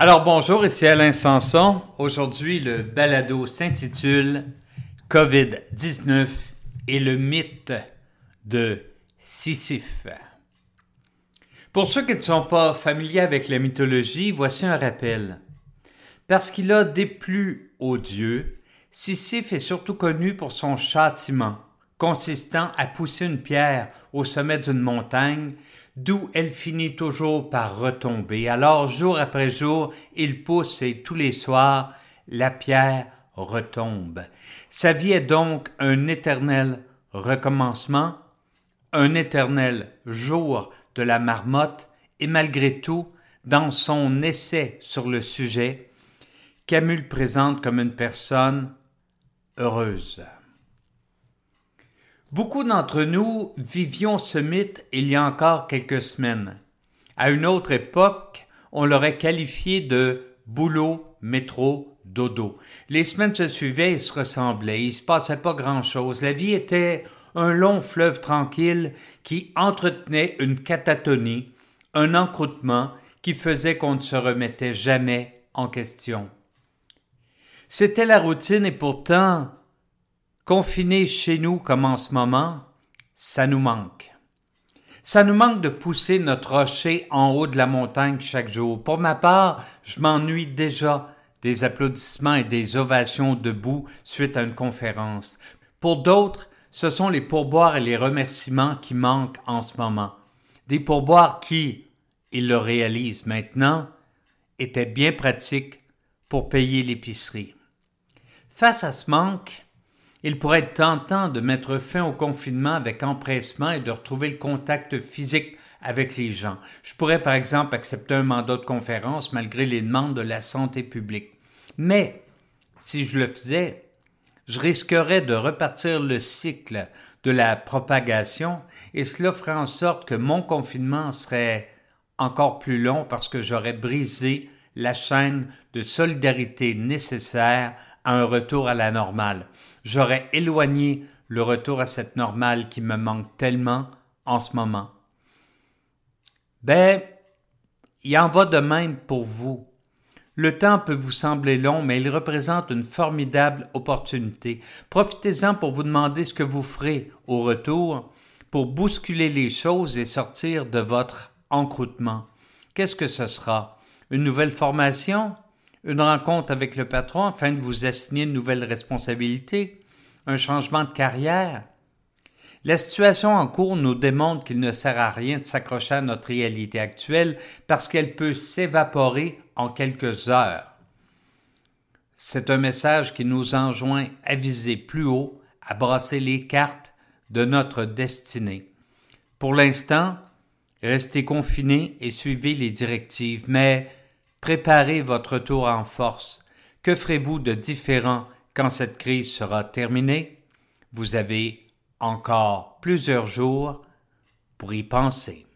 Alors bonjour, ici Alain Sanson. Aujourd'hui, le balado s'intitule COVID-19 et le mythe de Sisyphe. Pour ceux qui ne sont pas familiers avec la mythologie, voici un rappel. Parce qu'il a déplu aux dieux, Sisyphe est surtout connu pour son châtiment, consistant à pousser une pierre au sommet d'une montagne d'où elle finit toujours par retomber. Alors, jour après jour, il pousse et tous les soirs, la pierre retombe. Sa vie est donc un éternel recommencement, un éternel jour de la marmotte, et malgré tout, dans son essai sur le sujet, Camus le présente comme une personne heureuse. Beaucoup d'entre nous vivions ce mythe il y a encore quelques semaines. À une autre époque, on l'aurait qualifié de boulot, métro, dodo. Les semaines se suivaient et se ressemblaient. Il se passait pas grand chose. La vie était un long fleuve tranquille qui entretenait une catatonie, un encroûtement qui faisait qu'on ne se remettait jamais en question. C'était la routine et pourtant Confinés chez nous comme en ce moment, ça nous manque. Ça nous manque de pousser notre rocher en haut de la montagne chaque jour. Pour ma part, je m'ennuie déjà des applaudissements et des ovations debout suite à une conférence. Pour d'autres, ce sont les pourboires et les remerciements qui manquent en ce moment. Des pourboires qui, ils le réalisent maintenant, étaient bien pratiques pour payer l'épicerie. Face à ce manque, il pourrait être tentant de mettre fin au confinement avec empressement et de retrouver le contact physique avec les gens. Je pourrais par exemple accepter un mandat de conférence malgré les demandes de la santé publique. Mais si je le faisais, je risquerais de repartir le cycle de la propagation et cela ferait en sorte que mon confinement serait encore plus long parce que j'aurais brisé la chaîne de solidarité nécessaire à un retour à la normale. J'aurais éloigné le retour à cette normale qui me manque tellement en ce moment. Ben, il en va de même pour vous. Le temps peut vous sembler long, mais il représente une formidable opportunité. Profitez-en pour vous demander ce que vous ferez au retour pour bousculer les choses et sortir de votre encroûtement. Qu'est-ce que ce sera? Une nouvelle formation? Une rencontre avec le patron afin de vous assigner une nouvelle responsabilité, un changement de carrière. La situation en cours nous démontre qu'il ne sert à rien de s'accrocher à notre réalité actuelle parce qu'elle peut s'évaporer en quelques heures. C'est un message qui nous enjoint à viser plus haut, à brasser les cartes de notre destinée. Pour l'instant, restez confinés et suivez les directives, mais Préparez votre retour en force. Que ferez-vous de différent quand cette crise sera terminée? Vous avez encore plusieurs jours pour y penser.